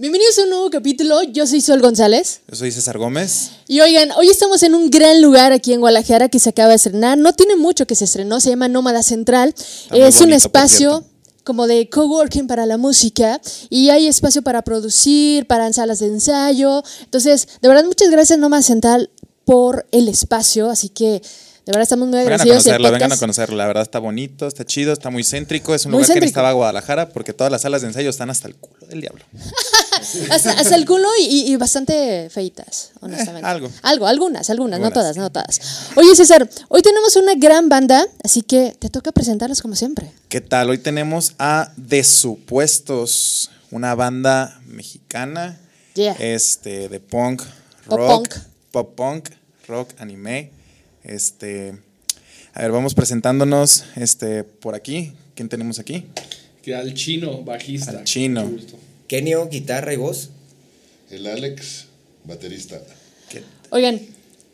Bienvenidos a un nuevo capítulo. Yo soy Sol González. Yo soy César Gómez. Y oigan, hoy estamos en un gran lugar aquí en Guadalajara que se acaba de estrenar. No tiene mucho que se estrenó, se llama Nómada Central. es un bonito, espacio como de coworking para la música y hay espacio para producir, para salas de ensayo. Entonces, de verdad, muchas gracias Nómada Central por el espacio. Así que, de verdad, estamos muy Vengan a agradecidos. conocerlo, vengan a podcast. conocerlo. La verdad está bonito, está chido, está muy céntrico. Es un Muy lugar que céntrico. necesitaba Guadalajara porque todas las salas de ensayo están hasta el culo del diablo. Hasta, hasta el culo y, bastante feitas, honestamente. Eh, algo. Algo, algunas, algunas, no todas, no todas. Oye, César, hoy tenemos una gran banda, así que te toca presentarlos como siempre. ¿Qué tal? Hoy tenemos a De Supuestos, una banda mexicana Yeah. este, de punk, Pop rock, punk. pop punk, rock, anime. Este, a ver, vamos presentándonos este, por aquí. ¿Quién tenemos aquí? Que al chino, bajista. Al chino. Gusto. Kenio, guitarra y voz. El Alex, baterista. Oigan,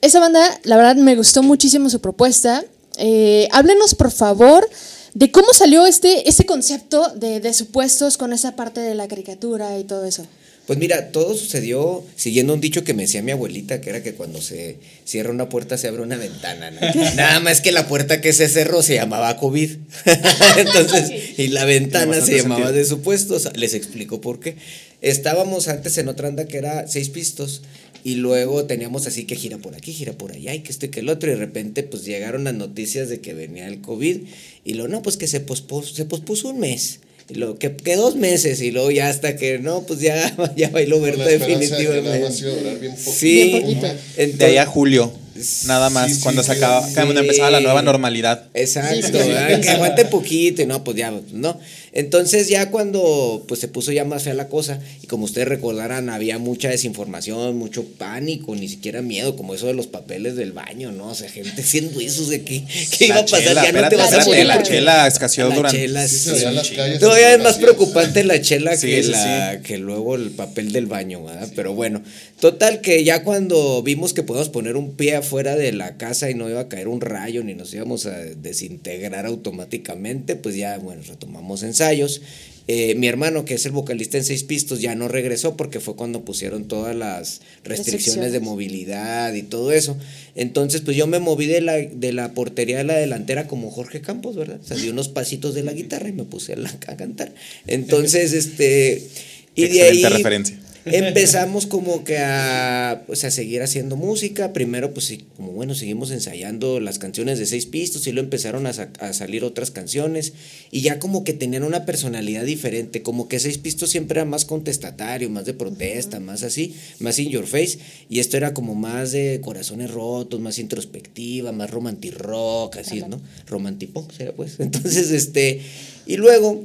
esa banda, la verdad, me gustó muchísimo su propuesta. Eh, háblenos, por favor, de cómo salió este, este concepto de, de supuestos con esa parte de la caricatura y todo eso. Pues mira, todo sucedió siguiendo un dicho que me decía mi abuelita, que era que cuando se cierra una puerta se abre una ventana. ¿no? Nada más que la puerta que se cerró se llamaba COVID. Entonces, y la ventana se llamaba sentido. de supuestos. Les explico por qué. Estábamos antes en otra anda que era seis pistos. Y luego teníamos así que gira por aquí, gira por allá, y que esto y que el otro. Y de repente, pues llegaron las noticias de que venía el COVID. Y lo no, pues que se pospuso, se pospuso un mes. Y luego que, que dos meses. Y luego ya hasta que no, pues ya, ya bailó Berta de definitivamente. durar bien. Sí, Bien poquito. De ahí a julio, nada más, Sí, sí, cuando se acaba, sí. cuando empezaba la nueva normalidad. Exacto, Sí, sí, ¿verdad? sí. que aguante poquito y no, pues ya, no. Entonces ya cuando pues se puso ya más fea la cosa y como ustedes recordarán había mucha desinformación, mucho pánico, ni siquiera miedo, como eso de los papeles del baño, ¿no? O sea, gente haciendo eso de que, ¿qué iba a pasar, chela, ya no espérate, te vas a morir. la porque- chela escaseó la durante- chela, Sí, sí. se veían las calles Todavía es más preocupante la chela Sí, que, sí, la, que luego el papel del baño, ¿verdad? Pero bueno, total que ya cuando vimos que podíamos poner un pie afuera de la casa y no iba a caer un rayo ni nos íbamos a desintegrar automáticamente, pues ya, bueno, retomamos ensayos. Eh, mi hermano, que es el vocalista en Seis Pistos, ya no regresó porque fue cuando pusieron todas las restricciones de movilidad y todo eso. Entonces, pues yo me moví de la, de la portería de la delantera como Jorge Campos, ¿verdad? O sea, di unos pasitos de la guitarra y me puse a, la- a cantar. Entonces, este... Y de ahí Excelente referencia. Empezamos como que a, pues, a seguir haciendo música. Primero, pues sí, como bueno, seguimos ensayando las canciones de seis pistos y luego empezaron a, sa- a salir otras canciones y ya como que tenían una personalidad diferente, como que seis pistos siempre era más contestatario, más de protesta, más así, más in your face y esto era como más de corazones rotos, más introspectiva, más romantic-rock, así, ¿no? Romantipunk, sería pues. Entonces, este, y luego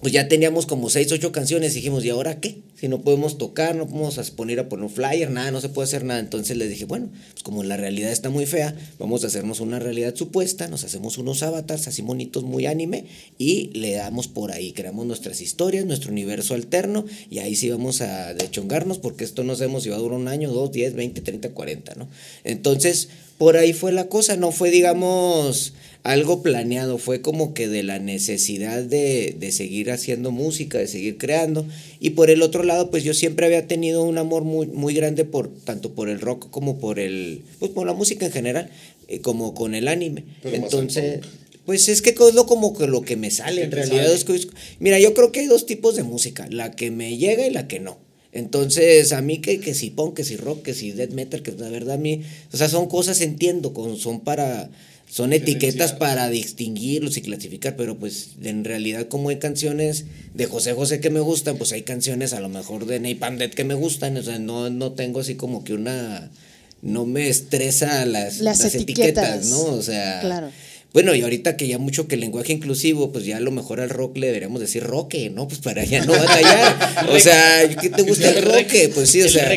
pues ya teníamos como seis, ocho canciones. Dijimos, ¿y ahora qué? Si no podemos tocar, no podemos poner a poner un flyer, nada, no se puede hacer nada. Entonces les dije, bueno, pues como la realidad está muy fea, vamos a hacernos una realidad supuesta, nos hacemos unos avatars así bonitos, muy anime, y le damos por ahí, creamos nuestras historias, nuestro universo alterno, y ahí sí vamos a dechongarnos, porque esto no sabemos si va a durar un año, dos, diez, veinte, treinta, cuarenta, ¿no? Entonces, por ahí fue la cosa, no fue, digamos, algo planeado, fue como que de la necesidad de, de seguir haciendo música, de seguir creando. Y por el otro lado, pues yo siempre había tenido un amor muy, muy grande por tanto por el rock como por el, pues por la música en general, eh, como con el anime. Pero Entonces, pues es que es lo como que lo que me sale, en realidad. sale. es que- mira, yo creo que hay dos tipos de música, la que me llega y la que no. Entonces, a mí que, que si punk, que si rock, que si death metal, que la verdad a mí, o sea, son cosas, entiendo, con, son para, son etiquetas para distinguirlos y clasificar, pero pues en realidad como hay canciones de José José que me gustan, pues hay canciones a lo mejor de Napalm Death que me gustan, o sea, no, no tengo así como que una, no me estresa las, Las las, etiquetas. etiquetas, ¿no? O sea, Claro. bueno, y ahorita que ya mucho que el lenguaje inclusivo, pues ya a lo mejor al rock le deberíamos decir roque, ¿no? Pues para ya no batallar. o sea, ¿qué te gusta el roque? Pues sí, o sea,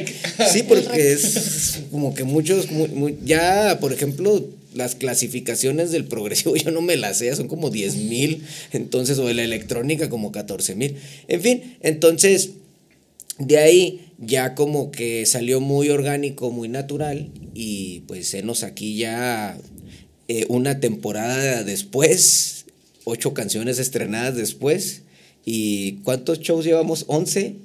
sí, porque es como que muchos, muy- muy- ya, por ejemplo, las clasificaciones del progresivo yo no me las sé, son como 10 mil, entonces, o de la electrónica como 14 mil. En fin, entonces, de ahí ya como que salió muy orgánico, muy natural y pues enos aquí ya eh, una temporada después, ocho canciones estrenadas después y ¿cuántos shows llevamos? ¿11?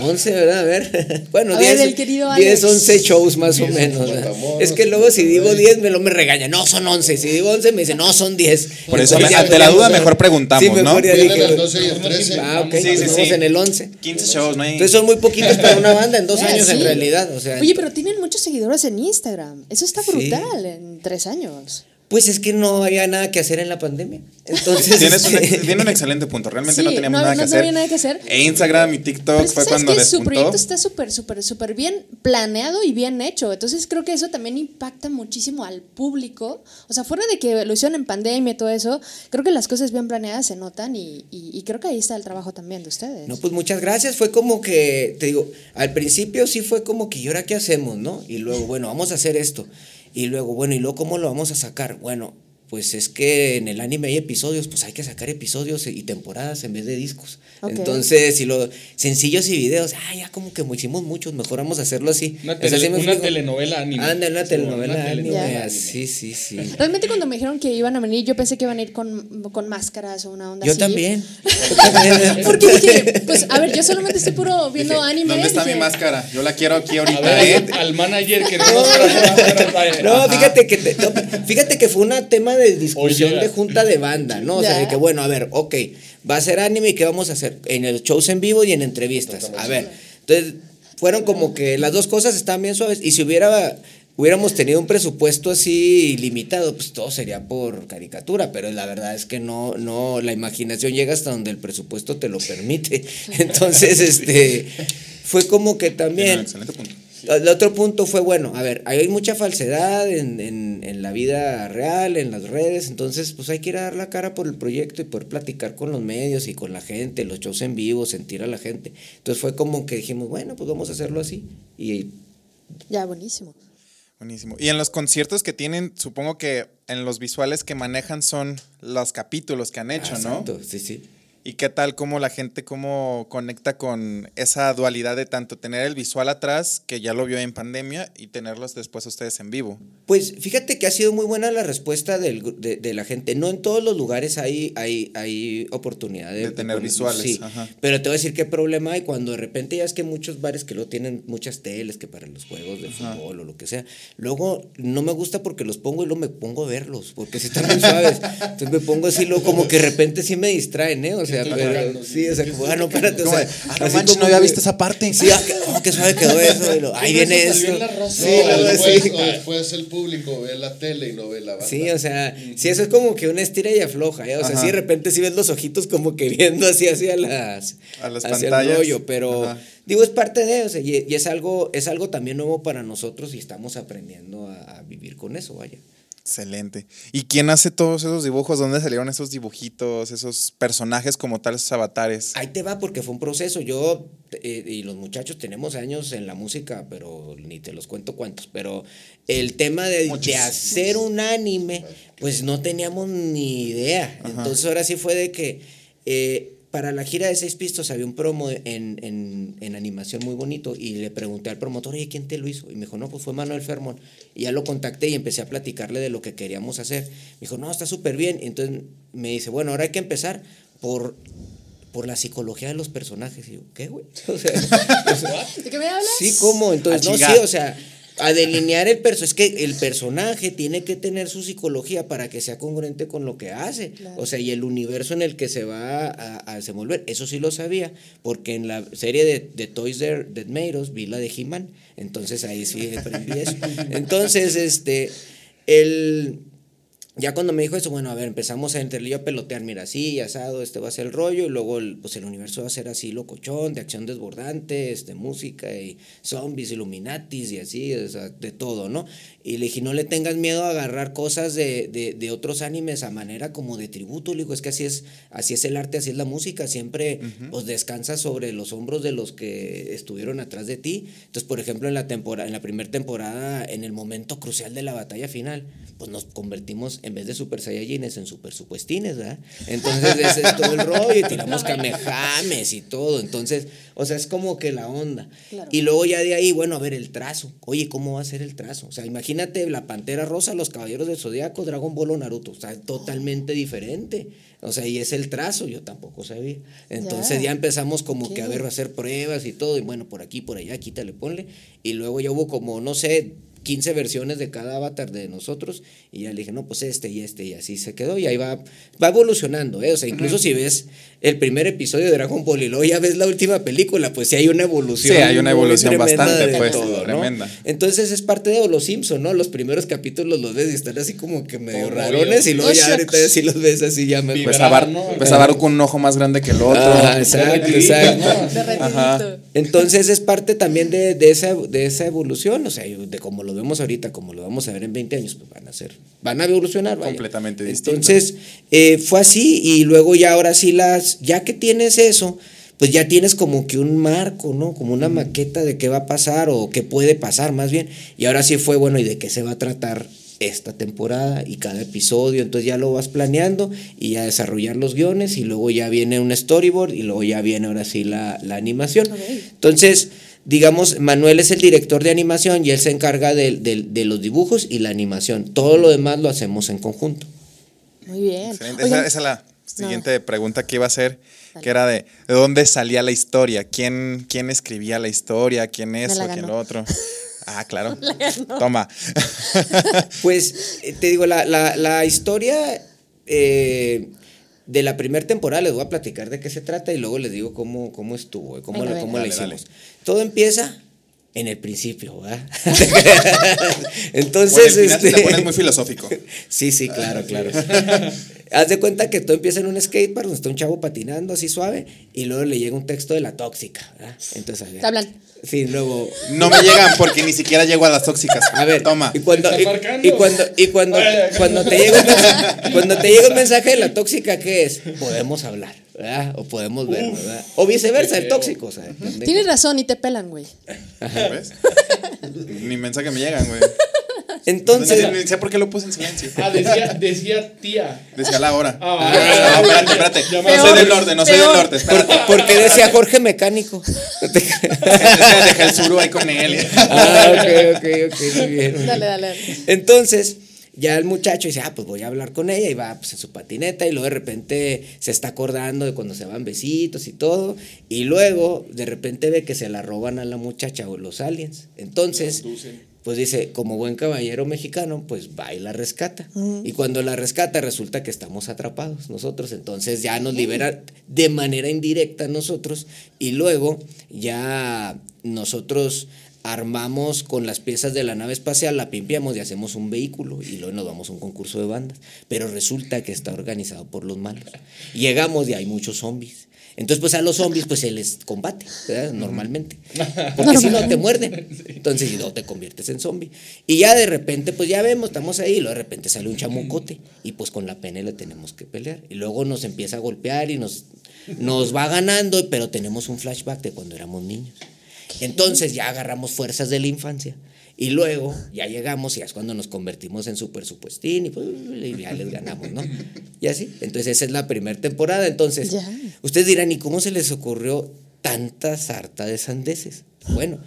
11, ¿verdad? A ver. Bueno, A ver, 10, el querido 10, Alex. 11 shows más o 10 menos. ¿verdad? matamoros, Es que luego si digo güey. 10 me lo me regaña. No, son 11. Si digo 11 me dice, no, son 10. Por eso, Entonces, me- ante la ya- duda, mejor preguntamos, Sí, mejor ¿no? ya dije, el 12 y el 13. Ah, ok. Sí, sí, en el 11. 15 shows, ¿no hay? Entonces son muy poquitos para una banda en dos Ah, años en realidad. O sea, Oye, pero tienen muchos seguidores en Instagram. Eso está Sí. brutal en tres años. Pues es que no había nada que hacer en la pandemia. Entonces, Tienes un, este, tiene un excelente punto. Realmente Sí, no teníamos no- nada, no que hacer. había nada que hacer. E Instagram y TikTok fue cuando que su proyecto está súper, súper, súper bien planeado y bien hecho. Entonces creo que eso también impacta muchísimo al público. O sea, fuera de que lo hicieron en pandemia y todo eso, creo que las cosas bien planeadas se notan y, y- y creo que ahí está el trabajo también de ustedes. No, pues muchas gracias. Fue como que, te digo, al principio sí fue como que, ¿y ahora qué hacemos, no? Y luego, bueno, vamos a hacer esto. Y luego, bueno, ¿y luego cómo lo vamos a sacar? Bueno, pues es que en el anime hay episodios, pues hay que sacar episodios y temporadas en vez de discos. Entonces, si lo sencillos y videos, ah, ya como que hicimos muchos, mejor vamos a hacerlo así. Una, telenovela anime. Anda, una Sí, telenovela una anime. telenovela ah, anime. Sí, sí, sí. Realmente cuando me dijeron que iban a venir, yo pensé que iban a ir con, con máscaras o una onda Yo así. también. Yo también. Porque dije, pues a ver, yo solamente estoy puro viendo Dije, anime. ¿Dónde está dije, mi máscara? Yo la quiero aquí A ahorita, ver, ¿eh? al manager que. No, fíjate que, te- no, fíjate que fue un tema de discusión Oye, de junta de banda, ¿no? O sea, de que bueno, a ver, ok, va a ser anime y qué vamos a hacer en el shows en vivo y en entrevistas. A ver, entonces fueron como que las dos cosas estaban bien suaves y si hubiera hubiéramos tenido un presupuesto así limitado, pues todo sería por caricatura, pero la verdad es que no no la imaginación llega hasta donde el presupuesto te lo permite. Entonces, este fue como que también excelente punto. El otro punto fue, bueno, a ver, hay mucha falsedad en, en- en la vida real, en las redes, entonces pues hay que ir a dar la cara por el proyecto y poder platicar con los medios y con la gente, los shows en vivo, sentir a la gente. Entonces fue como que dijimos, bueno, pues vamos a hacerlo así. Y Ya, buenísimo. Buenísimo. Y en los conciertos que tienen, supongo que en los visuales que manejan son los capítulos que han hecho, ¿no? Exacto, sí, sí. ¿Y qué tal cómo la gente cómo conecta con esa dualidad de tanto tener el visual atrás, que ya lo vio en pandemia, y tenerlos después ustedes en vivo? Pues fíjate que ha sido muy buena la respuesta del de, de la gente. No en todos los lugares hay, hay, hay oportunidad de, De tener visuales, Sí, ajá. pero te voy a decir qué problema hay cuando de repente ya es que muchos bares que lo tienen muchas teles que para los juegos de fútbol o lo que sea. Luego no me gusta porque los pongo y luego me pongo a verlos porque si están muy suaves. Entonces me pongo así, luego como que de repente sí me distraen, ¿eh? O sea, pero sí, o sea, como, ah, no, espérate, o sea, ah, no así manches, como no había que- visto esa parte. Sí, ah, qué, oh, qué suave quedó eso. y lo- ahí viene eso salió esto. en la rosa. Sí, No, o sí. después, después el público ve la tele y no ve la banda. Sí, o sea, sí, eso es como que una estira y afloja, ¿eh? O sea, Ajá. sí, de repente sí ves los ojitos como que viendo así hacia las, A las hacia pantallas. el rollo, pero Ajá. digo, es parte de, o sea, y, y es algo, es algo también nuevo para nosotros y estamos aprendiendo a, a vivir con eso, vaya. Excelente. ¿Y quién hace todos esos dibujos? ¿Dónde salieron esos dibujitos, esos personajes como tal, esos avatares? Ahí te va porque fue un proceso. Yo eh, y los muchachos tenemos años en la música, pero ni te los cuento cuántos. Pero el tema de, de hacer un anime, pues no teníamos ni idea. Entonces ahora sí fue de que eh, para la gira de seis pistos había un promo en, en, en animación muy bonito y le pregunté al promotor, oye, ¿quién te lo hizo? Y me dijo, no, pues fue Manuel Fermón. Y ya lo contacté y empecé a platicarle de lo que queríamos hacer. Me dijo, no, está súper bien. Entonces me dice, bueno, ahora hay que empezar por por la psicología de los personajes. Y yo, ¿qué, güey? O sea, o sea, ¿De qué me hablas? sí, ¿cómo? Entonces, no, sí, o sea, a delinear el personaje. Es que el personaje tiene que tener su psicología para que sea congruente con lo que hace. Claro. O sea, y el universo en el que se va a, a desenvolver. Eso sí lo sabía, porque en la serie de, de Toys That That Made Us vi la de He-Man. Entonces ahí sí aprendí eso. Entonces, este, el ya cuando me dijo eso, bueno, a ver, empezamos a entre a pelotear, mira, así, asado, este va a ser el rollo, y luego el, pues el universo va a ser así locochón, de acción desbordante, este, música y zombies, illuminatis y así, o sea, de todo, ¿no? Y le dije, no le tengas miedo a agarrar cosas de, de, de otros animes a manera como de tributo, le digo, es que así es, así es el arte, así es la música, siempre pues descansa sobre los hombros de los que estuvieron atrás de ti. Entonces, por ejemplo, en la temporada, en la primera temporada, en el momento crucial de la batalla final, pues nos convertimos en vez de Super Saiyajines, en Super Supuestines, ¿verdad? Entonces ese es todo el rollo y tiramos kamehames y todo. Entonces, o sea, es como que la onda. Claro. Y luego ya de ahí, bueno, a ver el trazo. Oye, ¿cómo va a ser el trazo? O sea, imagínate la Pantera Rosa, los Caballeros del Zodíaco, Dragon Ball o Naruto. O sea, totalmente diferente. O sea, y es el trazo, yo tampoco sabía. Entonces Ya. ya empezamos como que a ver, a hacer pruebas y todo. Y bueno, por aquí, por allá, quítale, ponle. Y luego ya hubo como, no sé, 15 versiones de cada avatar de nosotros. Y ya le dije, no, pues este y este. Y así se quedó. Y ahí va, va evolucionando, ¿eh? O sea, incluso si ves el primer episodio de Dragon Ball y luego ya ves la última película, pues sí hay una evolución. Sí, hay una evolución tremenda bastante, de pues, todo, ¿no? tremenda. Entonces es parte de Los Simpson, ¿no? Los primeros capítulos los ves y están así como que medio rarones. Y luego Oh, ya shucks. ahorita sí los ves así ya me Pues Vibrar, a, pues con un ojo más grande que el otro. Ah, exacto, exacto. Entonces es parte también de, de esa, de esa evolución, o sea, de como lo vemos ahorita, como lo vamos a ver en 20 años, pues van a ser, van a evolucionar. vaya. Completamente distinto. Entonces eh, fue así y luego ya ahora sí las, ya que tienes eso, pues ya tienes como que un marco, ¿no? Como una maqueta de qué va a pasar o qué puede pasar más bien. Y ahora sí fue bueno y de qué se va a tratar esta temporada y cada episodio, entonces ya lo vas planeando y a desarrollar los guiones y luego ya viene un storyboard y luego ya viene ahora sí la, la animación. Entonces, digamos, Manuel es el director de animación y él se encarga de, de- de los dibujos y la animación. Todo lo demás lo hacemos en conjunto. Muy bien. Excelente. Oigan, Esa, esa es la siguiente pregunta que iba a hacer, que era de, ¿de dónde salía la historia? ¿Quién, quién escribía la historia? ¿Quién eso? ¿Quién lo otro? Ah, claro. Toma. Pues, eh, te digo, la, la- la historia eh, de la primera temporada les voy a platicar de qué se trata y luego les digo cómo, cómo estuvo, cómo, Venga, la, venga. cómo la Dale, dale. hicimos. Todo empieza en el principio, ¿verdad? Bueno, Entonces, el final te este, pones muy filosófico. Sí, sí, claro, claro. Haz de cuenta que todo empieza en un skatepark donde está un chavo patinando así suave y luego le llega un texto de la tóxica. ¿verdad? Entonces. Te hablan. Sí, luego. No me llegan porque ni siquiera llego a las tóxicas. A ver, Toma. Y cuando, y, cuando, y cuando, cuando te llega un mensaje, cuando te llega un mensaje de la tóxica, ¿qué es? Podemos hablar, ¿verdad? O podemos ver, ¿verdad? O viceversa, el tóxico, o sea. Tienes razón y te pelan, güey. ¿Ves? Ni mensaje me llegan, güey. Entonces, sé por qué lo puse en silencio. Ah, decía, decía tía. Decía la hora. Ah, no, espérate, espérate. No soy del norte, no soy del norte. Espérate. porque decía Jorge Mecánico. No. Dejé el suru ahí con él. ah, ok, ok, ok, muy bien. Dale, dale. dale. Entonces, ya el muchacho dice, ah, pues voy a hablar con ella y va pues, en su patineta y luego de repente se está acordando de cuando se van besitos y todo y luego de repente ve que se la roban a la muchacha o los aliens. Entonces, pues dice, como buen caballero mexicano, pues va y la rescata. Y cuando la rescata resulta que estamos atrapados nosotros, entonces ya nos libera de manera indirecta nosotros y luego ya nosotros armamos con las piezas de la nave espacial, la pimpiamos y hacemos un vehículo y luego nos vamos a un concurso de bandas. Pero resulta que está organizado por los malos. Llegamos y hay muchos zombies. Entonces, pues a los zombies pues se les combate, ¿verdad? Normalmente. Porque si no te muerden. Entonces, no te conviertes en zombie. Y ya de repente, pues ya vemos, estamos ahí, y luego de repente sale un chamucote. Y pues con la pene le tenemos que pelear. Y luego nos empieza a golpear y nos, nos va ganando, pero tenemos un flashback de cuando éramos niños. Entonces ya agarramos fuerzas de la infancia. Y luego ya llegamos y es cuando nos convertimos en super supuestín y, pues, y ya les ganamos, ¿no? Y así. Entonces esa es la primera temporada. Entonces, ustedes dirán, ¿y cómo se les ocurrió tanta sarta de sandeces? Bueno,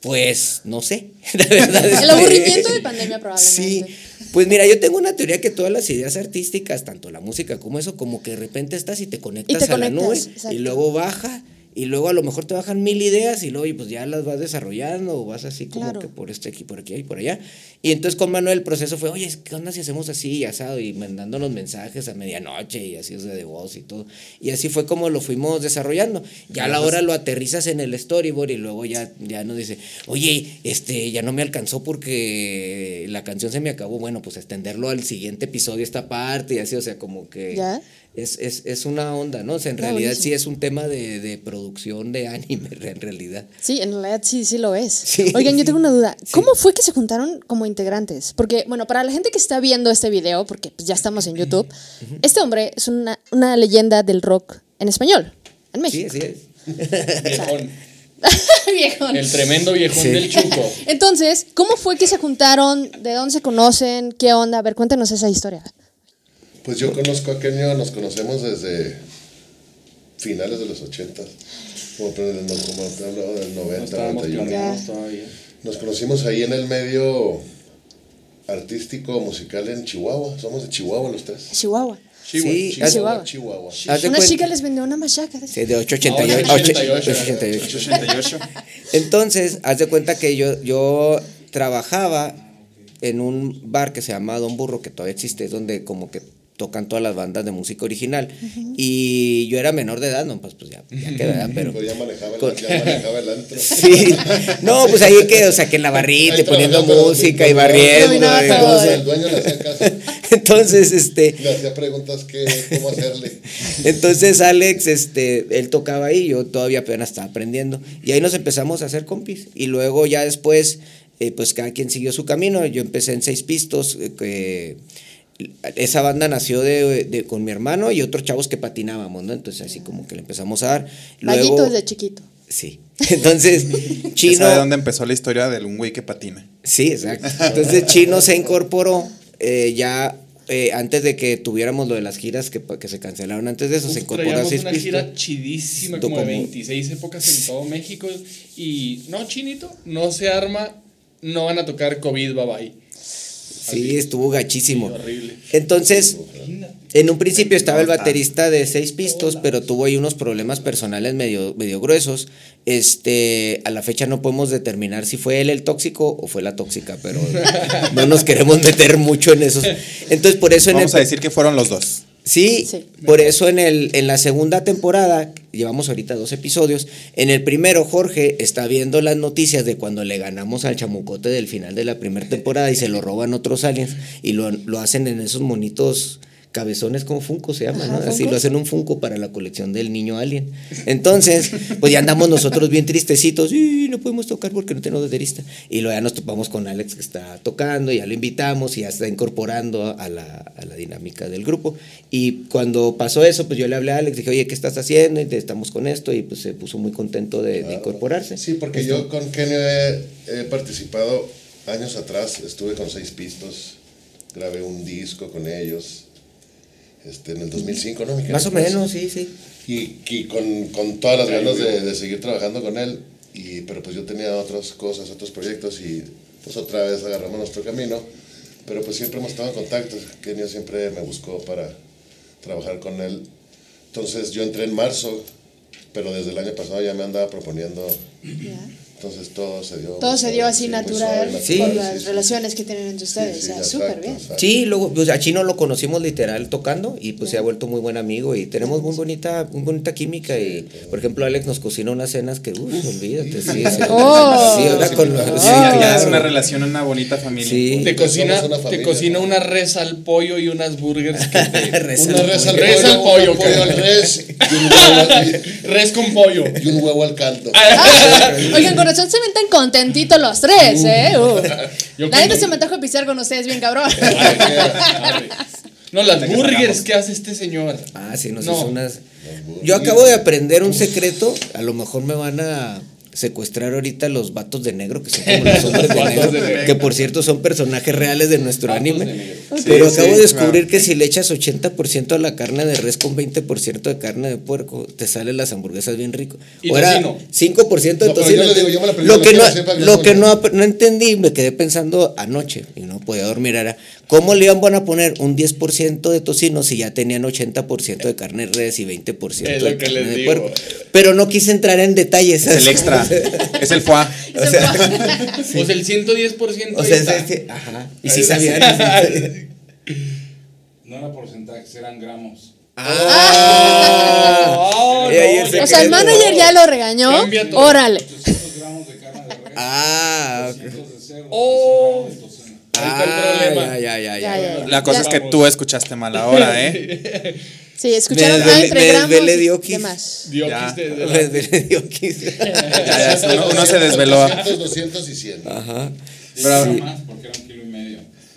pues no sé. La verdad es El que- aburrimiento de pandemia probablemente. Sí, pues mira, yo tengo una teoría que todas las ideas artísticas, tanto la música como eso, como que de repente estás y te conectas te a la nube exacto. y luego baja y luego a lo mejor te bajan mil ideas y luego y pues ya las vas desarrollando o vas así como Claro. que por este aquí, por aquí y por allá. Y entonces con Manuel el proceso fue, oye, ¿qué onda si hacemos así y asado? Y mandándonos mensajes a medianoche y así, o sea, de voz y todo. Y así fue como lo fuimos desarrollando. Ya a la hora lo aterrizas en el storyboard y luego ya, ya nos dice, oye, este, ya no me alcanzó porque la canción se me acabó. Bueno, pues extenderlo al siguiente episodio esta parte y así, o sea, como que Ya. Es, es, es una onda, ¿no? O sea, en realidad buenísimo. sí es un tema de, de producción de anime, en realidad. Sí, en realidad sí, sí lo es. Sí. Oigan, yo tengo una duda. ¿Cómo fue que se juntaron como integrantes? Porque, bueno, para la gente que está viendo este video, porque pues, ya estamos en YouTube, este hombre es una, una leyenda del rock en español, en Sí, México. así es. Viejón. Viejón. El tremendo viejón Sí. del Chuco. Entonces, ¿cómo fue que se juntaron? ¿De dónde se conocen? ¿Qué onda? A ver, cuéntanos esa historia. Pues yo conozco a Kenio, nos conocemos desde finales de los 80. Como te, no, como te hablo del No 90, estábamos 91. planeados todavía. Nos conocimos ahí en el medio artístico musical en Chihuahua. Somos de Chihuahua los tres. Chihuahua. Sí, Chihuahua, Chihuahua. Chihuahua. De Una chica les vendió una machaca. Sí, de 888. Ahora, 88, 888. 88. Entonces, haz de cuenta que yo, yo trabajaba en un bar que se llama Don Burro, que todavía existe, es donde como que tocan todas las bandas de música original. Y yo era menor de edad, no, pues, pues ya, ya pero... Pero ya manejaba el, Con- ya manejaba el antro. Sí, no, pues ahí que, o sea, que en la barrita y poniendo música y barriendo. Dominaba y todo. cosas. El dueño le hacía caso. Entonces, este, Le hacía preguntas que, cómo hacerle. Entonces Alex, este, él tocaba ahí, yo todavía apenas estaba aprendiendo. Y ahí nos empezamos a hacer compis. Y luego ya después, eh, pues cada quien siguió su camino. Yo empecé en seis pistos. eh, que esa banda nació de, de- con mi hermano y otros chavos que patinábamos, ¿no? Entonces así como que le empezamos a dar. Vallito Luego, desde chiquito. Sí. Entonces, Chino. De dónde empezó la historia del un güey que patina? Sí, exacto. Entonces Chino se incorporó eh, ya eh, antes de que tuviéramos lo de las giras que, que se cancelaron antes de eso, se Uf, incorporó a seis una gira chidísima, Esto como de como- 26 épocas en todo México. Y no, chinito, no se arma, no van a tocar COVID, bye bye. Sí, estuvo gachísimo. Horrible. Entonces, en un principio estaba el baterista de seis pistos, pero tuvo ahí unos problemas personales medio, medio gruesos. Este, a la fecha no podemos determinar si fue él el tóxico o fue la tóxica, pero no nos queremos meter mucho en esos. Entonces, por eso en Vamos el, a decir que fueron los dos. Sí, Sí. por eso en, el, en la segunda temporada, llevamos ahorita dos episodios, en el primero Jorge está viendo las noticias de cuando le ganamos al chamucote del final de la primera temporada y se lo roban otros aliens y lo, lo hacen en esos monitos cabezones como Funko se llama, ¿no? Ajá, Así lo hacen un Funko para la colección del niño alien. Entonces, pues ya andamos nosotros bien tristecitos, y no podemos tocar porque no tenemos baterista. Y luego ya nos topamos con Alex que está tocando, ya lo invitamos y ya está incorporando a la, a la dinámica del grupo. Y cuando pasó eso, pues yo le hablé a Alex, dije, oye, ¿qué estás haciendo? Y te- estamos con esto, y pues se puso muy contento de, de incorporarse. Sí, porque yo con Kenio he, he participado años atrás, estuve con seis pistos, grabé un disco con ellos, este, en el 2005, ¿no? Más o menos, sí, sí. Y, y con, con todas las ganas de, de seguir trabajando con él, y, pero pues yo tenía otras cosas, otros proyectos, y pues otra vez agarramos nuestro camino, pero pues siempre hemos estado en contacto, Kenio siempre me buscó para trabajar con él. Entonces yo entré en marzo, pero desde el año pasado ya me andaba proponiendo entonces todo se dio. Todo se dio así sí, natural Sí. por natural, las sí, relaciones que tienen entre ustedes. sí, o sea, súper bien. exacto. Sí, luego pues a Chino lo conocimos literal tocando y pues se ha vuelto muy buen amigo y tenemos muy bonita, muy bonita química y por ejemplo Alex nos cocina unas cenas que, uff, olvídate, sí, sí, Oh. sí, ahora con sí, es una relación, una bonita familia. Sí. Te cocina, una te cocina una res al pollo y unas burgers que te- Reza Una al res al pollo. Res al pollo, res res con pollo. y un huevo al caldo. Ah, Oigan, con razón se ven tan contentitos los tres, ¿eh? Uh. La cuando- se me antoja pisar con ustedes bien cabrón. No, las burgers que hace este señor. Ah, sí, nos No. hizo unas. Yo acabo de aprender un secreto. A lo mejor me van a secuestrar ahorita los vatos de negro, que son como los hombres de negro, de negro. que por cierto son personajes reales de nuestro Vatos anime. de. Pero Sí, acabo sí, de descubrir claro. que si le echas 80% a la carne de res con 20% de carne de puerco, te salen las hamburguesas bien rico. ¿Y Ahora, tocino? 5% de No, tocino. digo, lo que no, lo que no entendí, me quedé pensando anoche y no podía dormir, era cómo le iban a poner un 10% de tocino si ya tenían 80% de carne de res y 20% Es de carne les de digo. puerco. Pero no quise entrar en detalles. Es el extra. es el foie. O sea, Pues el 110% o sea, está. es ajá. Y si sabían. No era porcentajes, eran gramos. ah, Oh, no, ya O sea, el manager ya lo regañó. Órale. 800 gramos de carne de res, ah, ok. 200 de cerdo, Oh. Ah, problema. ya, ya, ya, Ya, ya. ya. La cosa es que tú escuchaste mal ahora, ¿eh? Sí, escucharon Me ah, entre gramos Diokis. Diokis. Ya, ya, uno, uno se desveló. 200, 200 y 100. Ajá. Pero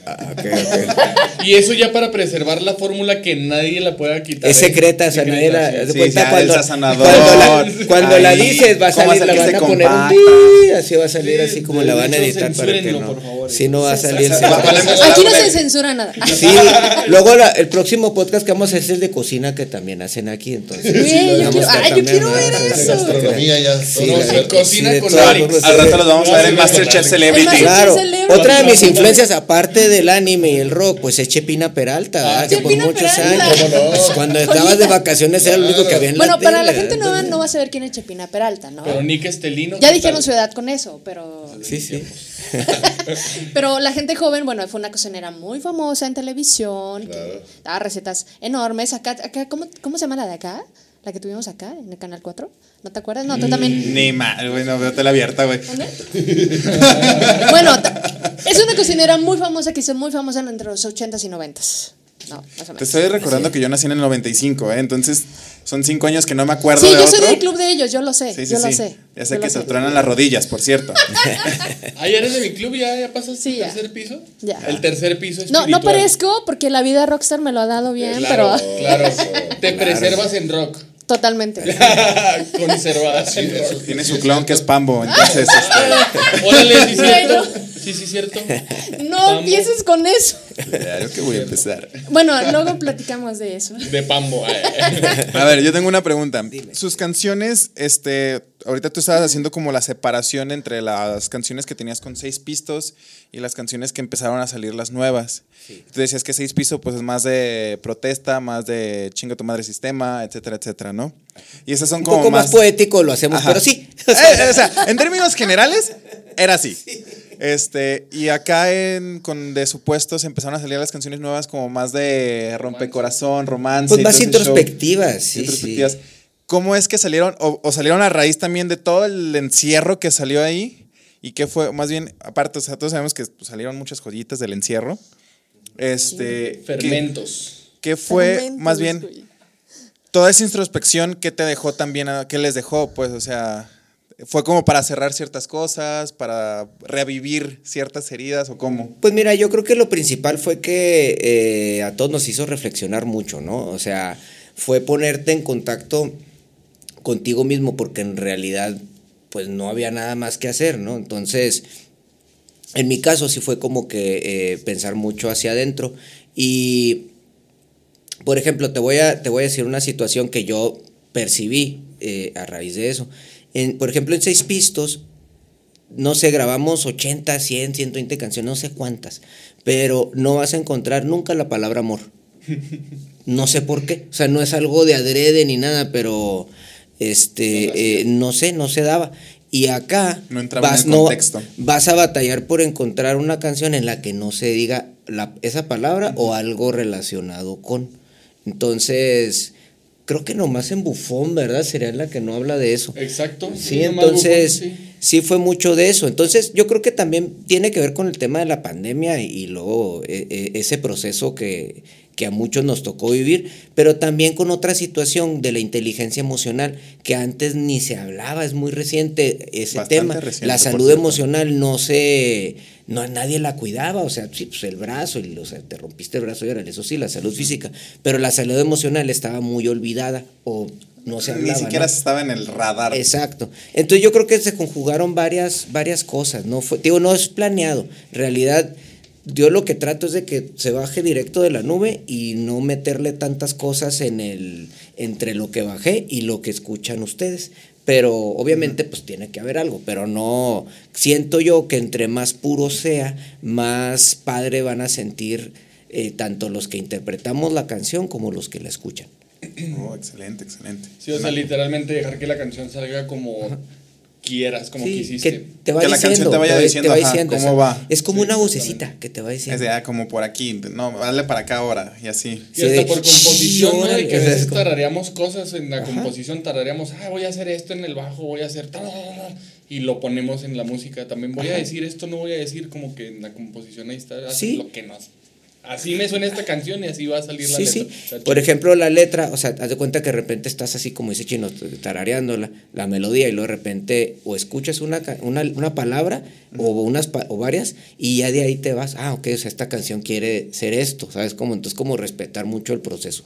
Ah. Y eso ya para preservar la fórmula que nadie la pueda quitar. Es secreta, o sea, nadie la. Secreta, haz de Sí, cuenta ya, cuando, la, cuando la Ahí, dices, va a ¿cómo salir, la van a poner un así va a salir, Sí, así como de la van a editar para que no. por favor. Si no va a salir. Aquí no se censura nada. Sí, luego la- el próximo podcast que vamos a hacer es el de cocina que también hacen aquí, entonces. Yo quiero- ver De eso. gastronomía ya. Cocina de con Al rato los vamos a ver en Masterchef Celebrity. Claro, otra de mis influencias, aparte del anime y el rock, pues es Chepina Peralta, ¿verdad? que por muchos Peralta. años, pues, cuando estabas de vacaciones era el único que había en Bueno, la para la gente nueva no va a saber quién es Chepina Peralta, ¿no? Pero Nick Estelino. Ya ¿qué dijeron tal? su edad con eso, pero Sí, sí. pero la gente joven, bueno, fue una cocinera muy famosa en televisión, que daba recetas enormes. Acá, acá ¿cómo, ¿cómo se llama la de acá? La que tuvimos acá, en el Canal 4. ¿No te acuerdas? No, tú también. Ni mal, güey, no veo tela abierta, güey. ¿Dónde? bueno, es una cocinera muy famosa que hizo muy famosa entre los 80s y 90s. No, más o Te menos. estoy recordando que yo nací en el 95, ¿eh? Entonces son cinco años que no me acuerdo Sí, de yo otro. soy del club de ellos, yo lo sé, Sí, sí, yo lo sé. Ya sé yo que se sé. truenan las rodillas, por cierto. Ah, ¿ya eres de mi club? ¿Ya, ya pasas Sí, el ya. tercer piso? Ya. El tercer piso No, no parezco porque la vida rockstar me lo ha dado bien, Claro, pero claro. Te preservas en rock. Totalmente. Conservas en rock. Tiene su clon que es Pambo, entonces este, Órale, sí. Sí, sí, cierto. No Vamos. empieces con eso. claro que voy a empezar. Bueno, luego platicamos de eso. De Pambo. A ver, yo tengo una pregunta. Sus canciones, este, ahorita tú estabas haciendo como la separación entre las canciones que tenías con seis pistos y las canciones que empezaron a salir las nuevas. Tú decías que seis pistos pues es más de protesta, más de chinga tu madre sistema, etcétera, etcétera, ¿no? Y esas son Un como poco más, más poético lo hacemos, Ajá. pero sí. Eh, o sea, en términos generales, era así. Este, y acá en, con De Supuestos empezaron a salir las canciones nuevas como más de rompecorazón, romance. Pues más introspectivas, sí, Introspectivas. sí. ¿Cómo es que salieron, o, o salieron a raíz también de todo el encierro que salió ahí? Y que fue, más bien, aparte, o sea, todos sabemos que salieron muchas joyitas del encierro. Este. ¿qué- Fermentos. ¿Qué fue, Fermentos, más bien, toda esa introspección que te dejó también, qué les dejó, pues, o sea, fue como para cerrar ciertas cosas, para revivir ciertas heridas o cómo. Pues mira, yo creo que lo principal fue que eh, a todos nos hizo reflexionar mucho, ¿no? O sea, fue ponerte en contacto contigo mismo porque en realidad pues no había nada más que hacer, ¿no? Entonces, en mi caso sí fue como que eh, pensar mucho hacia adentro y, por ejemplo, te voy a, te voy a decir una situación que yo percibí eh, a raíz de eso. En, por ejemplo, en seis pistos, no sé, grabamos 80, 100, 120 canciones, no sé cuántas, pero no vas a encontrar nunca la palabra amor. No sé por qué, o sea, no es algo de adrede ni nada, pero este, eh, no sé, no se daba. Y acá No entraba en vas, no- vas a batallar por encontrar una canción en la que no se diga la- esa palabra o algo relacionado con. Entonces, creo que nomás en Bufón, ¿verdad? Sería la que no habla de eso. Exacto. Sí, entonces sí. sí. fue mucho de eso. Entonces yo creo que también tiene que ver con el tema de la pandemia y, y luego eh, eh, ese proceso que, que a muchos nos tocó vivir, pero también con otra situación de la inteligencia emocional que antes ni se hablaba, es muy reciente ese Bastante tema. reciente, la salud emocional no se, no nadie la cuidaba, o sea, sí, pues el brazo, y, o sea, te rompiste el brazo y ahora eso sí, la salud física, pero la salud emocional estaba muy olvidada o no se hablaba. Ni siquiera ¿no? estaba en el radar. Exacto. Entonces yo creo que se conjugaron varias, varias cosas. No fue, digo, no es planeado. En realidad, yo lo que trato es de que se baje directo de la nube y no meterle tantas cosas en el, entre lo que bajé y lo que escuchan ustedes. Pero obviamente pues tiene que haber algo, pero no, siento yo que entre más puro sea, más padre van a sentir eh, tanto los que interpretamos la canción como los que la escuchan. Oh, excelente, excelente. Sí, o sea, literalmente dejar que la canción salga como quieras, como Sí, quisiste. que te va Que la diciendo, canción te vaya va- diciendo, ajá, cómo o sea, va. Es como Sí, una vocecita que te va Es diciendo. de, ah, como por aquí, no, dale para acá ahora, y así. Y hasta de- por composición, ¿no? De que a veces es como- tarareamos cosas en la composición, tarareamos, ah, voy a hacer esto en el bajo, voy a hacer ta, ta, ta, ta", y lo ponemos en la música. También voy a decir esto, no voy a decir, como que en la composición ahí está, haces Sí. lo que nos Así me suena esta canción y así va a salir la Sí, letra. sí. Está Por ejemplo, la letra, o sea, haz de cuenta que de repente estás así como dice Chino, tarareando la, la melodía y luego de repente o escuchas una, una, una palabra o, unas, o varias y ya de ahí te vas, ah, ok, o sea, esta canción quiere ser esto, ¿sabes? Como, entonces como respetar mucho el proceso.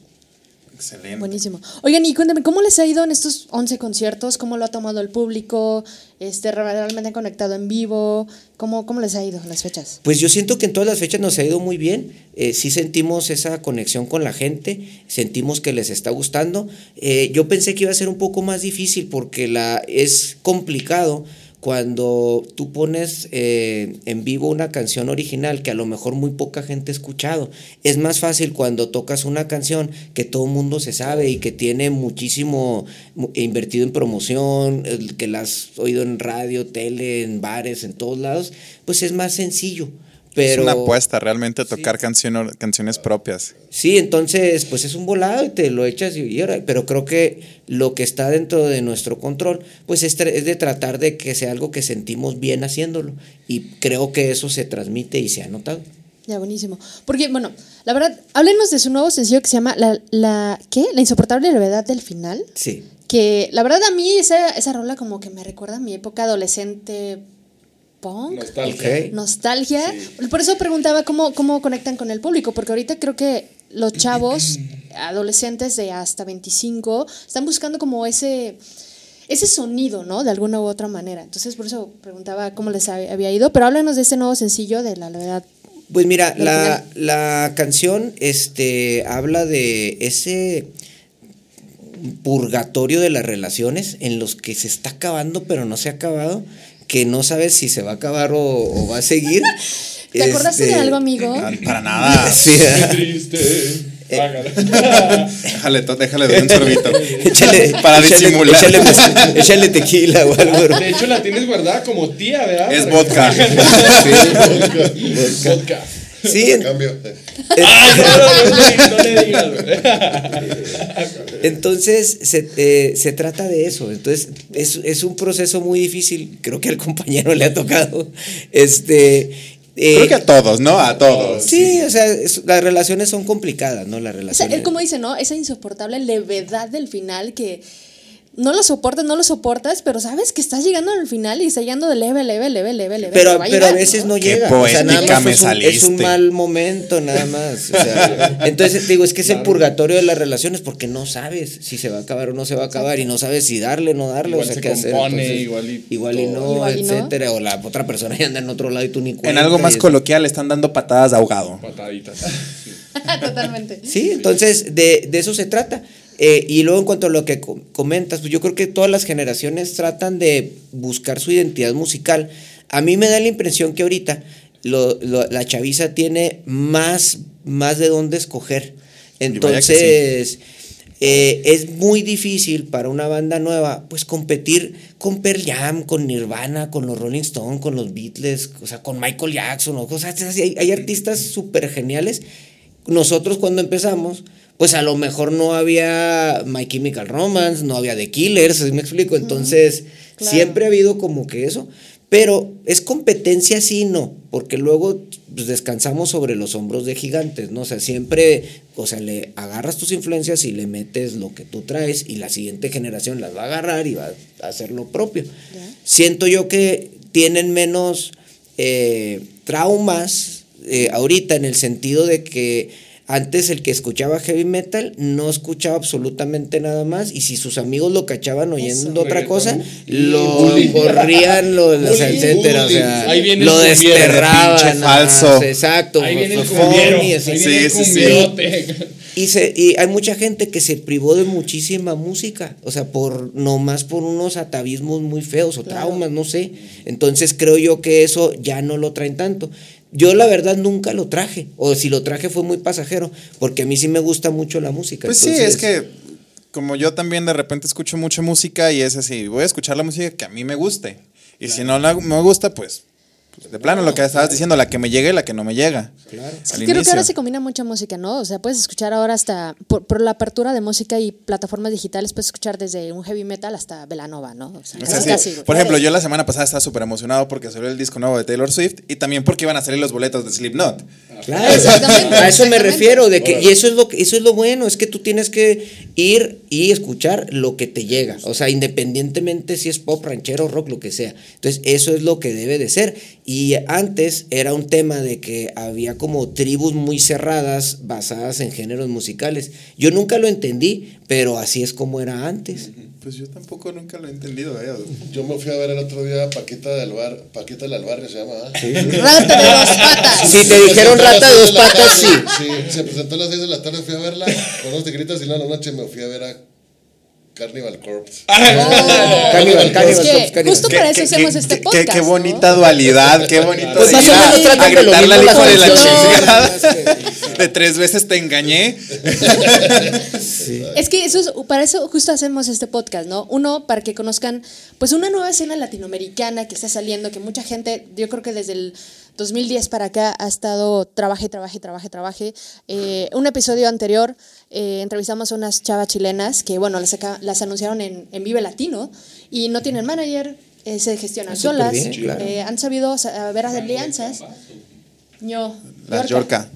Excelente. Buenísimo. Oigan, y cuéntame, ¿cómo les ha ido en estos 11 conciertos? ¿Cómo lo ha tomado el público? Este, ¿Realmente han conectado en vivo? ¿Cómo, cómo les ha ido las fechas? Pues yo siento que en todas las fechas nos ha ido muy bien. Eh, sí sentimos esa conexión con la gente, sentimos que les está gustando. Eh, yo pensé que iba a ser un poco más difícil porque la, es complicado cuando tú pones eh, en vivo una canción original que a lo mejor muy poca gente ha escuchado. Es más fácil cuando tocas una canción que todo el mundo se sabe y que tiene muchísimo mu- invertido en promoción, que la has oído en radio, tele, en bares, en todos lados, pues es más sencillo. Pero, es una apuesta realmente tocar canción- canciones propias. Sí, entonces, pues es un volado y te lo echas y, y ahora, pero creo que lo que está dentro de nuestro control, pues es, tra- es de tratar de que sea algo que sentimos bien haciéndolo. Y creo que eso se transmite y se ha notado. Ya, buenísimo. Porque, bueno, la verdad, háblenos de su nuevo sencillo que se llama La, la ¿qué? La insoportable levedad del final. Sí. Que la verdad a mí esa, esa rola como que me recuerda a mi época adolescente punk. Nostalgia. Nostalgia. Por eso preguntaba cómo, cómo conectan con el público, porque ahorita creo que los chavos, adolescentes de hasta 25, están buscando como ese, ese sonido, ¿no? De alguna u otra manera. Entonces, por eso preguntaba cómo les hab- había ido. Pero háblanos de este nuevo sencillo de La Levedad. Pues mira, la, la canción este, habla de ese purgatorio de las relaciones en los que se está acabando pero no se ha acabado, que no sabes si se va a acabar o, o va a seguir. ¿Te acordaste de Este, algo, amigo? Ah, Para nada. Sí, Qué triste. Eh. Déjale, déjale de un sorbito. échale, Para échale- disimular. Échale, tequila o algo. bro. De hecho, la tienes guardada como tía, ¿verdad? Es vodka. que- Vodka. Sí, en- Cambio. Ay, no, no, no, no le digas, güey. Entonces se, eh, se trata de eso. Entonces es, es un proceso muy difícil. Creo que al compañero le ha tocado. Este. eh, Creo que a todos, ¿no? A todos. Sí, o sea, es- las relaciones son complicadas, ¿no? Las O sea, relaciones. él como dice, ¿no? Esa insoportable levedad del final que no lo soportas, no lo soportas, pero sabes que estás llegando al final y está llegando de leve, leve, leve, leve, leve. pero, pero a llegar, veces no, Qué llega. O sea, nada poética más me es un, es un saliste. mal momento, nada más. O sea, entonces digo, es que es el purgatorio de las relaciones porque no sabes si se va a acabar o no se va a acabar y no sabes si darle o no darle. Igual o sea, se qué hacer. Entonces, igual y igual y todo. no, Igual y no. etcétera. O la otra persona ya anda en otro lado y tú ni cuenta. En algo más coloquial le están dando patadas de ahogado. Pataditas. Totalmente. Sí, entonces de, de eso se trata. Eh, y luego en cuanto a lo que co- comentas, pues yo creo que todas las generaciones tratan de buscar su identidad musical. A mí me da la impresión que ahorita lo- lo- la chaviza tiene más, más de dónde escoger. Que sí. Entonces, eh, es muy difícil para una banda nueva, pues competir con Pearl Jam, con Nirvana, con los Rolling Stones, con los Beatles, o sea, con Michael Jackson, o cosas así. Hay, hay artistas súper geniales. Nosotros cuando empezamos, pues a lo mejor no había My Chemical Romance, no había The Killers, ¿sí me explico? Entonces, claro. siempre ha habido como que eso. Pero es competencia sí no, porque luego pues, descansamos sobre los hombros de gigantes, ¿no? O sea, siempre, o sea, le agarras tus influencias y le metes lo que tú traes y la siguiente generación las va a agarrar y va a hacer lo propio. Siento yo que tienen menos eh, traumas eh, ahorita en el sentido de que antes el que escuchaba heavy metal no escuchaba absolutamente nada más y si sus amigos lo cachaban oyendo Eso. otra cosa, lo corrían, lo, o sea, etcétera, o sea, Ahí viene lo el cumbiero, desterraban, falso. exacto, Ahí viene el cumbiero. Ahí viene Sí, sí. Y, se, y hay mucha gente que se privó de muchísima música, o sea, por nomás por unos atavismos muy feos o Claro. traumas, no sé. Entonces creo yo que eso ya no lo traen tanto. Yo la verdad nunca lo traje, o si lo traje fue muy pasajero, porque a mí sí me gusta mucho la música. Pues sí, es que como yo también de repente escucho mucha música y es así, voy a escuchar la música que a mí me guste. Y si no la- me gusta, pues pues, de plano lo que estabas diciendo, la que me llega y la que no me llega. Claro. Es Al que creo que ahora se combina mucha música, ¿no? O sea, puedes escuchar ahora hasta, por, por la apertura de música y plataformas digitales, puedes escuchar desde un heavy metal hasta Velanova, ¿no? O sea, O sea, casi, sí. casi. Por ejemplo, yo la semana pasada estaba súper emocionado porque salió el disco nuevo de Taylor Swift y también porque iban a salir los boletos de Slipknot. Claro, Exactamente, a eso me refiero, de que, y eso es lo que- eso es lo bueno, es que tú tienes que ir y escuchar lo que te llega. O sea, independientemente si es pop, ranchero, rock, lo que sea. Entonces, eso es lo que debe de ser. Y antes era un tema de que había como tribus muy cerradas basadas en géneros musicales. Yo nunca lo entendí, pero así es como era antes. Pues yo tampoco nunca lo he entendido. ¿eh? Yo me fui a ver el otro día a Paquita del Bar, Paquita del Barrio se llama. ¿ah? Rata de dos patas. Si te dijeron rata de dos patas, sí. tarde, Sí, se presentó a las 6 de la tarde, fui a verla con unos tigritos y la noche me fui a ver a Carnival Corpse. Carnival, Es Carnival, que Corpse, Carnival. justo para eso hacemos este qué- podcast. Qué, bonita dualidad, qué bonito. Pues de más ir o a- menos tratan a de la chingada. De tres veces te engañé. Es que eso es, para eso justo hacemos este podcast, ¿no? Uno, para que conozcan, pues, una nueva escena latinoamericana que está saliendo, que mucha gente, yo creo que desde el 2010 para acá ha estado trabaje, trabaje, trabaje, trabaje. Eh, un episodio anterior eh, entrevistamos a unas chavas chilenas que, bueno, las, acá- las anunciaron en, en Vive Latino y no tienen manager, eh, se gestionan Ah, solas, bien, claro. eh, han sabido saber alianzas. No, Las Yorca.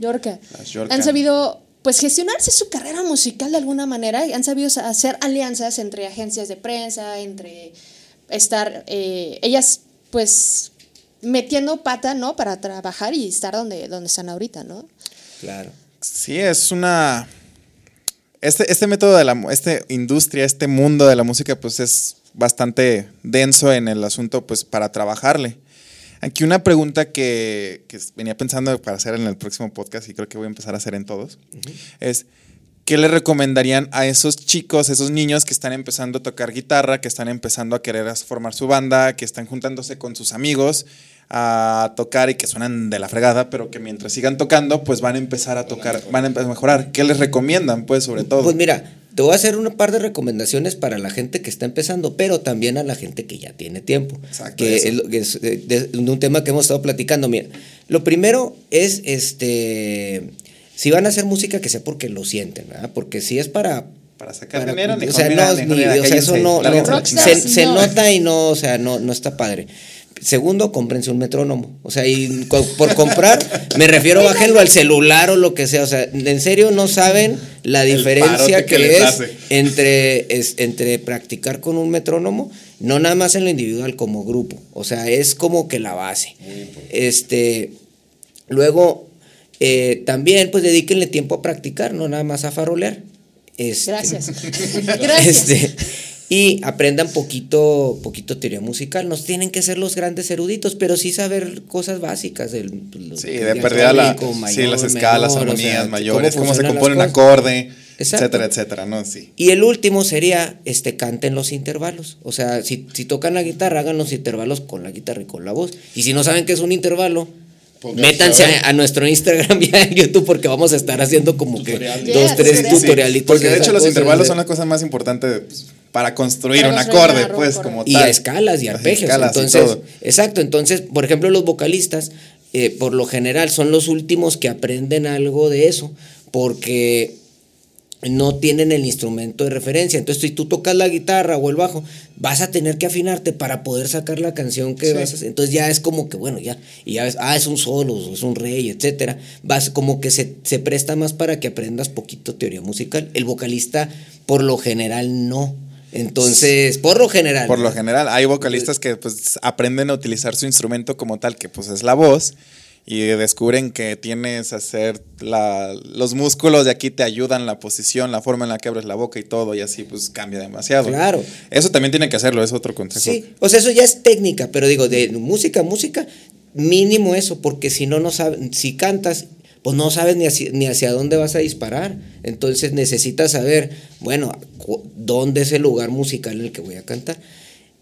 Yorca. Las Yorca. Han sabido pues gestionarse su carrera musical de alguna manera, y han sabido sa- hacer alianzas entre agencias de prensa, entre estar eh, ellas pues metiendo pata, ¿no? Para trabajar y estar donde, donde están ahorita, ¿no? Claro. Sí, es una. Este, este método de la esta industria, este mundo de la música, pues es bastante denso en el asunto, pues para trabajarle. Aquí una pregunta que, que venía pensando para hacer en el próximo podcast y creo que voy a empezar a hacer en todos, es ¿qué le recomendarían a esos chicos, esos niños que están empezando a tocar guitarra, que están empezando a querer formar su banda, que están juntándose con sus amigos a tocar y que suenan de la fregada, pero que mientras sigan tocando, pues van a empezar a tocar, van a empezar a mejorar? ¿Qué les recomiendan, pues, sobre todo? Pues mira, te voy a hacer una par de recomendaciones para la gente que está empezando, pero también a la gente que ya tiene tiempo. Exacto, Que eso. es, eh, de, de un tema que hemos estado platicando. Mira, lo primero es este. Si van a hacer música, que sea porque lo sienten, ¿verdad? Porque si es para. Para sacar para- dinero, o sea, mira, no, mejor ni- mira, o sea, eso no, se, se no. nota y no, o sea, no, no está padre. Segundo, cómprense un metrónomo. O sea, y co- por comprar, me refiero, bájenlo al celular o lo que sea. O sea, en serio no saben la diferencia que es entre, es entre practicar con un metrónomo, no nada más en lo individual, como grupo. O sea, es como que la base. Este, luego, eh, también, pues dedíquenle tiempo a practicar, no nada más a farolear. Este, Gracias. Gracias. este, y aprendan poquito, poquito teoría musical. No tienen que ser los grandes eruditos, pero sí saber cosas básicas del Sí, de perdida la, sí, las escalas, armonías mayores, cómo, se compone un acorde, Exacto. etcétera, etcétera, ¿no? Sí. Y el último sería, este, canten los intervalos. O sea, si, si tocan la guitarra, hagan los intervalos con la guitarra y con la voz. Y si no saben qué es un intervalo, Pónganse métanse a nuestro Instagram y a YouTube porque vamos a estar haciendo como que dos, tres tutoriales. tutorialitos. Porque de hecho los intervalos de- son la cosa más importante pues, para construir Para un acorde, pues, como y tal. a escalas y arpegios. escalas y entonces, todo. exacto. Entonces, por ejemplo, los vocalistas, eh, por lo general, son los últimos que aprenden algo de eso, porque no tienen el instrumento de referencia. Entonces, si tú tocas la guitarra o el bajo, vas a tener que afinarte para poder sacar la canción que Sí. vas a hacer. Entonces ya es como que, bueno, ya, y ya ves, ah, es un solo, es un rey, etcétera. Vas como que se, se presta más para que aprendas poquito teoría musical. El vocalista, por lo general, no. Entonces, por lo general. Por lo general, hay vocalistas que pues aprenden a utilizar su instrumento como tal, que pues es la voz, y descubren que tienes hacer la, los músculos de aquí te ayudan, la posición, la forma en la que abres la boca y todo, y así pues cambia demasiado. Claro. Eso también tiene que hacerlo, es otro consejo. Sí, o sea, eso ya es técnica, pero digo, de música, música, mínimo eso, porque si no, no sabes, si cantas, pues no sabes ni hacia, ni hacia dónde vas a disparar. Entonces necesitas saber, bueno, dónde es el lugar musical en el que voy a cantar.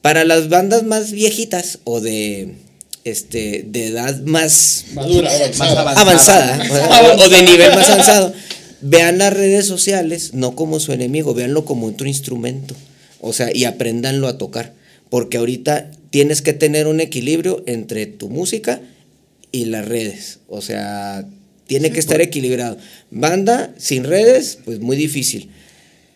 Para las bandas más viejitas o de, este, de edad más Madura. Más avanzada. avanzada o- o de nivel más avanzado, vean las redes sociales no como su enemigo, véanlo como otro instrumento. O sea, y apréndanlo a tocar. porque ahorita tienes que tener un equilibrio entre tu música y las redes. O sea, tiene que estar equilibrado. Banda sin redes, pues muy difícil.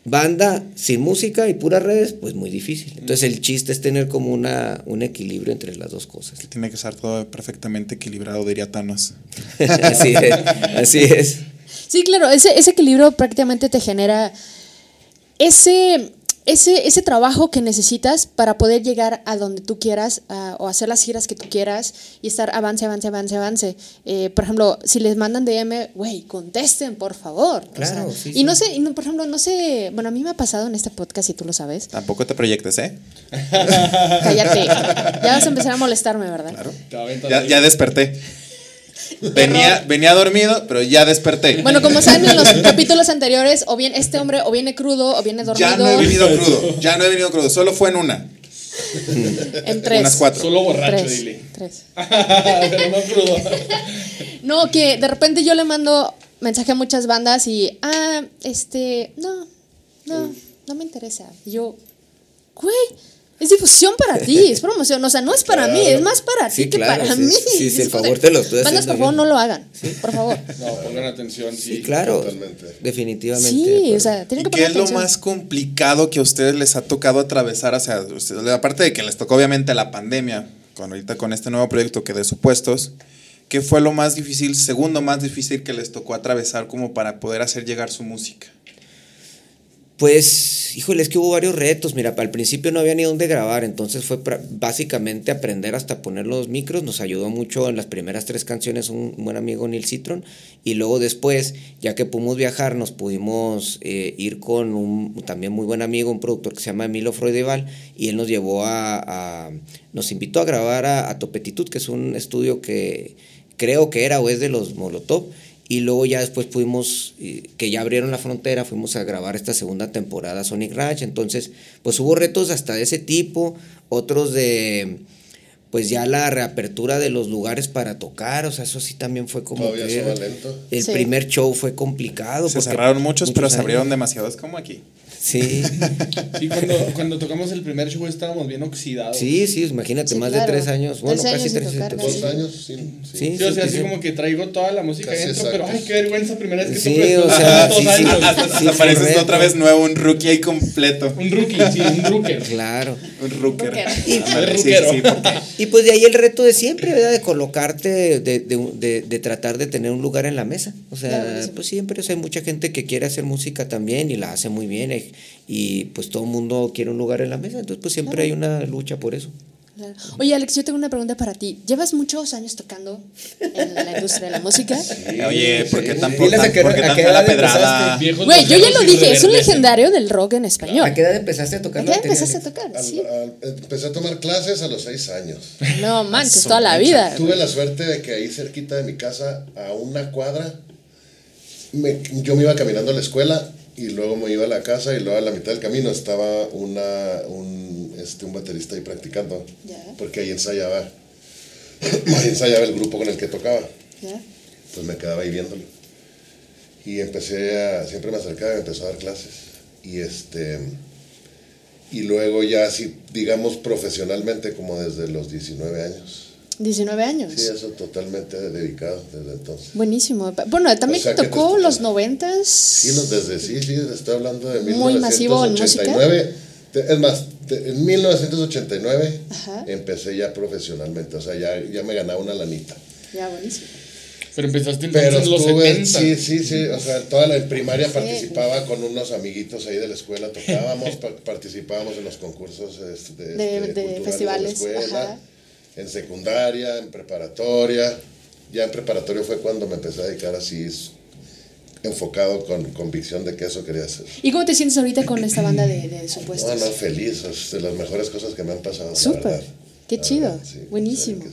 Banda sin música y puras redes, pues muy difícil. Entonces el chiste es tener como una, un equilibrio entre las dos cosas. Tiene que estar todo perfectamente equilibrado, diría Thanos. así es. Así es. Sí, claro, ese, ese equilibrio prácticamente te genera ese, ese, ese trabajo que necesitas para poder llegar a donde tú quieras a- o hacer las giras que tú quieras y estar avance, avance, avance, avance. Eh, por ejemplo, si les mandan DM, güey, contesten, por favor. O Claro, sea, sí, y sí. no sé, y no, por ejemplo, no sé, bueno, a mí me ha pasado en este podcast, si tú lo sabes. Tampoco te proyectes, ¿eh? Cállate. ya vas a empezar a molestarme, ¿verdad? Aventas Ya, ya desperté. Venía, venía dormido, pero ya desperté. Bueno, como saben en los capítulos anteriores, o bien este hombre o viene crudo o viene dormido. ya no he venido crudo. Ya no he venido crudo. Solo fue en una. en tres. Unas cuatro. Solo borracho, Tres, dile. tres. Pero no crudo. No, que de repente yo le mando mensaje a muchas bandas y, ah, este, no, no, no me interesa. Y yo, güey, es difusión para ti, es promoción, o sea, no es para mí, es más para Sí, ti que claro, para sí, mí. sí, sí, el favor te lo estoy Bandas, por favor, no lo hagan, por favor. No, pongan atención, sí. Sí, claro. Totalmente. Definitivamente. de Sí, o sea, tienen ¿Y que qué poner es lo más complicado que a ustedes les ha tocado atravesar? O sea, ustedes- aparte de que les tocó obviamente la pandemia, con ahorita con este nuevo proyecto que de supuestos, ¿qué fue lo más difícil, segundo más difícil que les tocó atravesar como para poder hacer llegar su música? Pues, híjole, es que hubo varios retos. Mira, al principio no había ni dónde grabar, entonces fue básicamente aprender hasta poner los micros. Nos ayudó mucho en las primeras tres canciones un buen amigo Neil Citron. Y luego después, ya que pudimos viajar, nos pudimos eh, ir con un también muy buen amigo, un productor que se llama Emilio Freudeval, y él nos llevó a, a- nos invitó a grabar a, a Topetitud, que es un estudio que creo que era o es de los Molotov. Y luego ya después pudimos, eh, que ya abrieron la frontera, fuimos a grabar esta segunda temporada Sonic Ranch. Entonces, pues hubo retos hasta de ese tipo, otros de, pues ya la reapertura de los lugares para tocar. O sea, eso sí también fue como Todavía que lento. el Sí. primer show fue complicado. Se porque cerraron muchos, pero se abrieron demasiados como aquí. Sí, Sí, cuando, cuando tocamos el primer show estábamos bien oxidados. sí, sí, imagínate, Sí, más claro. de tres años. Bueno, Tres casi años tres tocar, años. Dos Sí. años, sí. sí. Sí, Sí, o sea, sí, así sí. como que traigo toda la música Casi dentro, pero ay, qué vergüenza primera vez que Sí, toco esto. o sea, Dos sí, sí. años. Hasta, Sí, hasta pareces correcto. otra vez nuevo, un rookie ahí completo. Un rookie, sí, un rooker. Claro. Un rooker. Sí, porque Y pues de ahí el reto de siempre, ¿verdad? De colocarte, de, de, de- de tratar de tener un lugar en la mesa. O sea, Claro pues siempre o sea, hay mucha gente que quiere hacer música también y la hace muy bien. eh, Y pues todo el mundo quiere un lugar en la mesa. Entonces, pues siempre hay una lucha por eso. Claro. Oye, Alex, yo tengo una pregunta para ti. ¿Llevas muchos años tocando en la industria de la música? Oye, ¿por qué tan, a tan, qué- por qué a tan la edad pedrada? Güey, yo ya lo dije, es un legendario del rock en español. ¿A qué edad empezaste a tocar ¿A qué batería, empezaste a tocar? Al- Sí. al- empecé a tomar clases a los seis años. No manches, toda la vida. Tuve la suerte de que ahí cerquita de mi casa, a una cuadra, me- yo me iba caminando a la escuela y luego me iba a la casa y luego a la mitad del camino estaba una, un, este, un baterista ahí practicando. Porque ahí ensayaba, ahí ensayaba el grupo con el que tocaba. ¿Ya? Pues me quedaba ahí viéndolo. Y empecé a, siempre me acercaba y empezó a dar clases. Y este, y luego ya así, digamos profesionalmente como desde los 19 años. 19 años. Sí, eso totalmente dedicado desde entonces. Buenísimo. Bueno, también O sea, que te tocó escuchas. los noventas. Sí, no, desde sí, sí, estoy hablando de Muy masivo en música. 1989. Te- Es más, te- en 1989 Ajá. empecé ya profesionalmente, o sea, ya, ya me ganaba una lanita. Ya, buenísimo. Pero empezaste entonces Pero en los estuve, 70. sí, sí, sí, o sea, toda la en primaria participaba con unos amiguitos ahí de la escuela, tocábamos, pa- participábamos en los concursos este, De- este, de culturales festivales, de la escuela, ajá. En secundaria, en preparatoria. Ya en preparatoria fue cuando me empecé a dedicar así, enfocado con convicción de que eso quería hacer. ¿Y cómo te sientes ahorita con esta banda de, de No, supuestos? no, feliz, es de las mejores cosas que me han pasado. Súper. Qué La chido. verdad, sí, Buenísimo.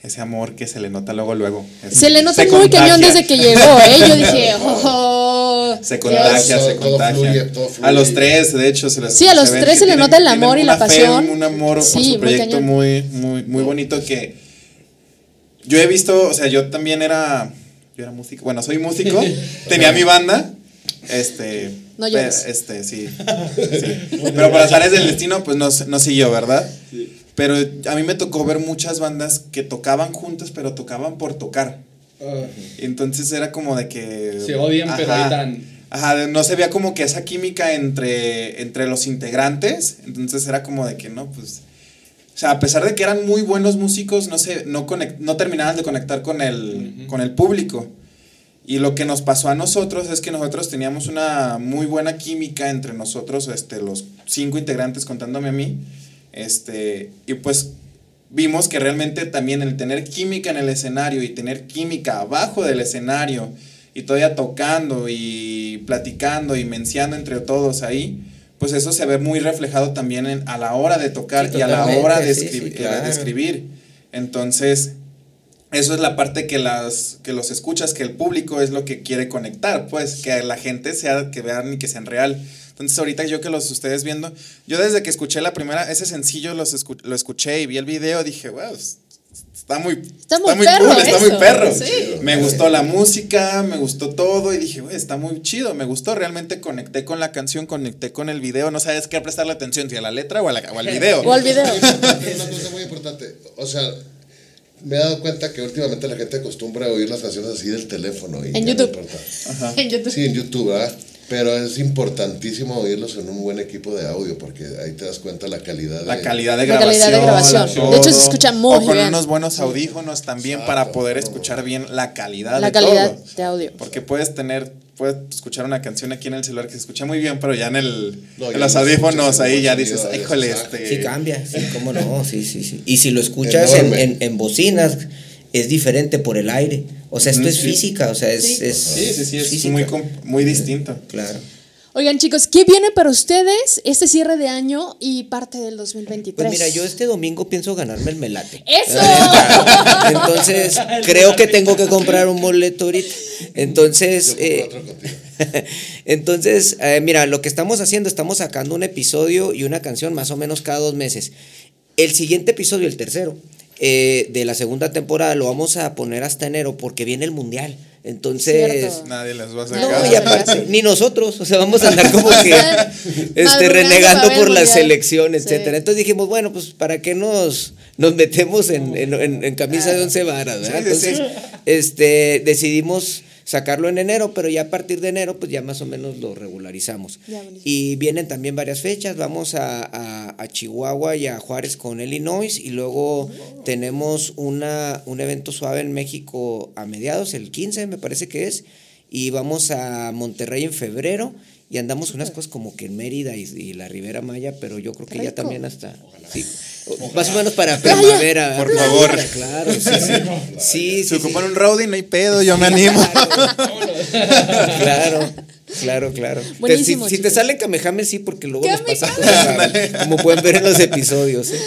Ese amor que se le nota luego, luego. Es- Se le nota se muy contagia. cañón desde que llegó, ¿eh? Yo dije, oh, Se contagia, se todo contagia. fluye, todo fluye. A los tres, de hecho, se les Sí, a los tres se le nota el amor y la una fe, pasión. un amor Sí, por muy su proyecto cañón. muy, muy, muy bonito que yo he visto, o sea, yo también era, yo era músico, bueno, soy músico, tenía mi banda, este, No llores. este, sí, sí. pero por azares del destino, pues no, no siguió, ¿verdad? Pero a mí me tocó ver muchas bandas que tocaban juntas, pero tocaban por tocar. Ah, Entonces era como de que. Se odian, pero tan- Ajá, no se veía como que esa química entre, entre los integrantes. Entonces era como de que no, pues. O sea, a pesar de que eran muy buenos músicos, no, se, no, conect- no terminaban de conectar con el, con el público. Y lo que nos pasó a nosotros es que nosotros teníamos una muy buena química entre nosotros, este, los cinco integrantes contándome a mí. Este, y pues vimos que realmente también el tener química en el escenario y tener química abajo del escenario y todavía tocando y platicando y menciando entre todos ahí, pues eso se ve muy reflejado también en- a la hora de tocar Sí, y a la hora de, sí, sí, escribir, claro. de escribir. Entonces, eso es la parte que las que los escuchas, que el público es lo que quiere conectar, pues que la gente sea que vean y que sean real. Entonces ahorita yo que los ustedes viendo, yo desde que escuché la primera ese sencillo los escu- lo escuché y vi el video dije, wow, está muy Está muy perro cool, está muy perro. sí. Me gustó la música, me gustó todo y dije, güey, está muy chido, me gustó, realmente conecté con la canción, conecté con el video, no sabes qué prestarle atención, si a la letra o, a la- o al video. O al video. Una cosa muy importante, o sea, me he dado cuenta que últimamente la gente acostumbra a oír las canciones así del teléfono. Y En ya no YouTube. importa. En YouTube. Sí, en YouTube, ¿verdad? Pero es importantísimo oírlos en un buen equipo de audio porque ahí te das cuenta la calidad La de... calidad de La grabación. calidad de grabación. todo. De hecho, se escucha muy O con bien. unos buenos audífonos también para poder escuchar bien la calidad La de calidad todo. de audio. Porque puedes tener, puedes escuchar una canción aquí en el celular que se escucha muy bien, pero ya en el No, en los audífonos ahí ya dices, híjole, este. Sí cambia, sí, cómo no, sí, sí, sí. Y si lo escuchas en, en, en bocinas, es diferente por el aire. O sea, esto es física, o sea, es... Sí. es Sí, sí, sí, es física. muy, com- muy distinto. Claro. Oigan, chicos, ¿qué viene para ustedes este cierre de año y parte del 2023? Pues mira, yo este domingo pienso ganarme el melate. ¡Eso! Entonces, creo que tengo que comprar un boleto ahorita. Entonces, eh, entonces, eh, mira, lo que estamos haciendo, estamos sacando un episodio y una canción más o menos cada dos meses. El siguiente episodio, el tercero, eh, de la segunda temporada, lo vamos a poner hasta enero porque viene el mundial. Entonces, Cierto. Nadie les va a No, y aparte, ni nosotros, o sea, vamos a andar como que este, renegando por la selección, Sí. etcétera. Entonces dijimos, bueno, pues para qué nos, nos metemos en, en- en- en camisa de once varas, ¿verdad? Sí, sí, sí. Entonces, este, decidimos sacarlo en enero, pero ya a partir de enero, pues ya más o menos lo regularizamos. Ya, y vienen también varias fechas, vamos a, a- a Chihuahua y a Juárez con Illinois, y luego tenemos una, un evento suave en México a mediados, el 15 me parece que es, y vamos a Monterrey en febrero. Y andamos unas cosas como que en Mérida y, y la Ribera Maya, pero yo creo que ya también hasta. sí, más o menos para primavera. Por favor. Claro, sí, sí. Sí, sí, Si sí. ocupan un rowdy, no hay pedo, yo me animo. Claro, claro, claro. Te- Buenísimo, si, si te sale Kamehame, sí, porque luego nos pasa cosas como pueden ver en los episodios. ¿eh?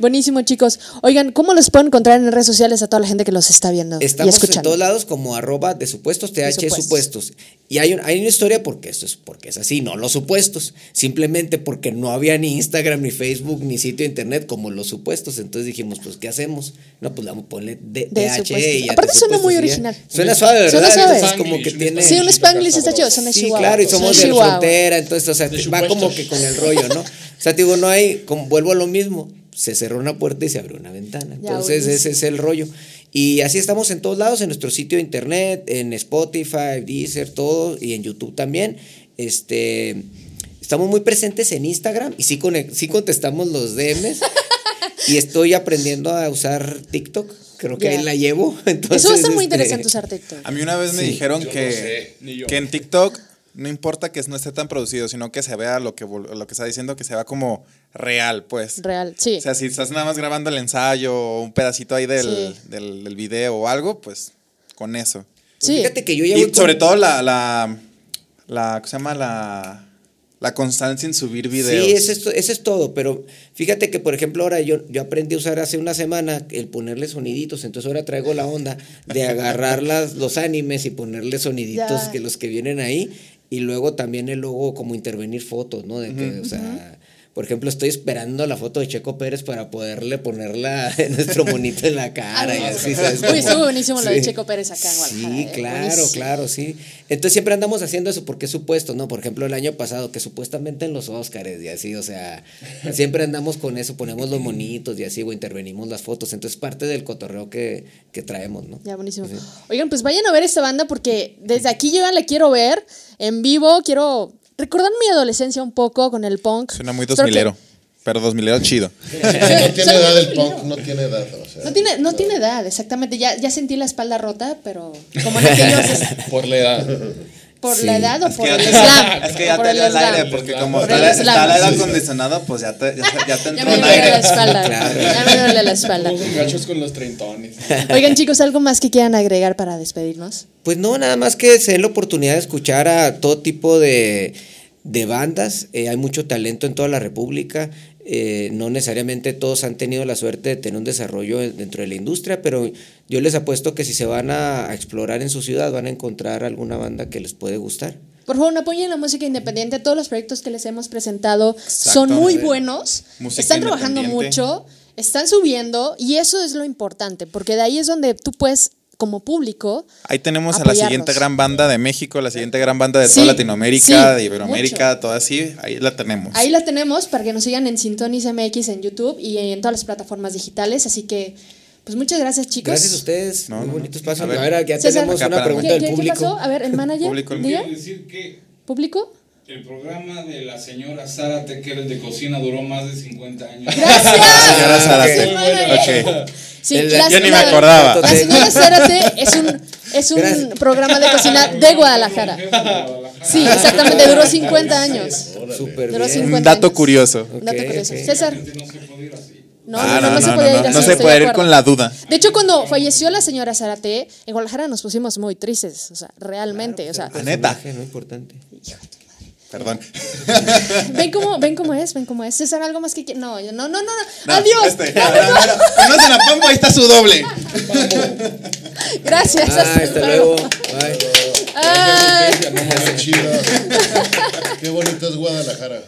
Buenísimo, chicos. Oigan, ¿cómo los pueden encontrar en redes sociales a toda la gente que los está viendo y Estamos en todos lados como arroba de supuestos, TH supuestos. supuestos. Y hay, un- hay una historia porque esto es, porque es así, no los supuestos. Simplemente porque no había ni Instagram, ni Facebook, ni sitio de internet como los supuestos. Entonces dijimos, pues, ¿qué hacemos? No, pues vamos a ponerle De y ya Aparte de suena muy original. Suena suave, ¿verdad? Suena suave. Entonces como que tiene... Sí, un spanglish está chido, son de Sí, Chihuahua. claro, y somos de la frontera, entonces, o sea, De va como que con el rollo, ¿no? O sea, te digo, no hay, como, vuelvo a lo mismo, se cerró una puerta y se abrió una ventana. Ya, Entonces, ese es el rollo. Y así estamos en todos lados, en nuestro sitio de internet, en Spotify, Deezer, todo, y en YouTube también. Este, estamos muy presentes en Instagram y sí, conec- sí contestamos los DMs. y estoy aprendiendo a usar TikTok. Creo que ahí la llevo. Entonces, Eso va a estar muy este, interesante usar TikTok. A mí una vez me Sí. dijeron Yo no que, sé, ni yo. que en TikTok no importa que no esté tan producido, sino que se vea lo que, lo que está diciendo, que se vea como real, pues. Real, sí. O sea, si estás nada más grabando el ensayo o un pedacito ahí del, Sí. del, del video o algo, pues con eso. sí. Fíjate que yo ya Y voy con- sobre todo la, la, la, ¿cómo se llama? La, la constancia en subir videos. Sí, eso es, eso es todo, pero fíjate que, por ejemplo, ahora yo, yo aprendí a usar hace una semana el ponerle soniditos, entonces ahora traigo la onda de agarrar las, los animes y ponerle soniditos Ya. que los que vienen ahí, y luego también el luego como intervenir fotos, ¿no? De que, o sea, Por ejemplo, estoy esperando la foto de Checo Pérez para poderle ponerla en nuestro monito en la cara. y así, ¿sabes? Uy, estuvo buenísimo lo de Sí. Checo Pérez acá en Guadalajara. Sí, eh, claro, buenísimo. claro, sí. Entonces siempre andamos haciendo eso porque es supuesto, ¿no? Por ejemplo, el año pasado, que supuestamente en los Óscares y así, o sea, siempre andamos con eso, ponemos los monitos y así, o intervenimos las fotos. Entonces parte del cotorreo que, que traemos, ¿no? Ya, buenísimo. Oigan, pues vayan a ver esta banda porque desde aquí yo ya la quiero ver en vivo. Quiero recordar mi adolescencia un poco con el punk. Suena muy dos milero. Pero dos milero chido. No tiene edad el punk, no tiene edad. O sea, No tiene, no tiene edad, exactamente. Ya, ya sentí la espalda rota, pero como en aquellos Por la edad. Por Sí. la edad o Es por el ya te, es que ya Por te el dio el aire, porque como Por está, el está el aire acondicionado, pues ya te, ya, ya te Ya entró me el duele la aire. espalda. Claro. Ya me duele la espalda. Somos gachos con los treintones. Oigan, chicos, ¿algo más que quieran agregar para despedirnos? Pues no, nada más que se la oportunidad de escuchar a todo tipo de, de bandas. Eh, hay mucho talento en toda la República. Eh, no necesariamente todos han tenido la suerte de tener un desarrollo en- dentro de la industria, pero yo les apuesto que si se van a, a explorar en su ciudad van a encontrar alguna banda que les puede gustar. Por favor, apoyen la música independiente. Todos los proyectos que les hemos presentado son muy buenos. Música están trabajando mucho, están subiendo y eso es lo importante, porque de ahí es donde tú puedes, como público, Ahí tenemos a la siguiente gran banda de México, la siguiente gran banda de Sí, toda Latinoamérica, sí, de Iberoamérica, mucho. toda así, ahí la tenemos. ahí la tenemos para que nos sigan en Sintonis MX en YouTube y en todas las plataformas digitales. Así que, pues muchas gracias, chicos. Gracias a ustedes, No, muy no, bonito no. espacio. A ver. A ver, ya César. tenemos Acá, una pregunta ¿Qué, del qué- qué público. pasó? A ver, el manager. ¿Público? El programa de la señora Zárate, que era el de cocina, duró más de 50 años. ¡Gracias! Señora Zárate. Muy bueno. Ok. Sí, El- la- yo ni me la- acordaba. La señora Zárate es un, es un Gracias. programa de cocina de Guadalajara. Sí, exactamente, duró 50 años. Súper Duró bien. 50 Un dato años. curioso. Un dato curioso. César. No se puede ir así. No, Ah, no, no, no, se podía ir así. no se puede de ir con la duda. De hecho, cuando falleció la señora Zárate, en Guadalajara nos pusimos muy tristes, o sea, realmente, o sea, La neta. Personaje, ¿no? Perdón. ven cómo, ven cómo es, ven cómo es. César, algo más que no, yo- no, no, no, no. No, Adiós. este, no, no, no, no. ¿Conocen a Pombo? Ahí está su doble. Gracias. Ah, hasta luego. Bye. Ay. Qué chido. Qué bonito es Guadalajara.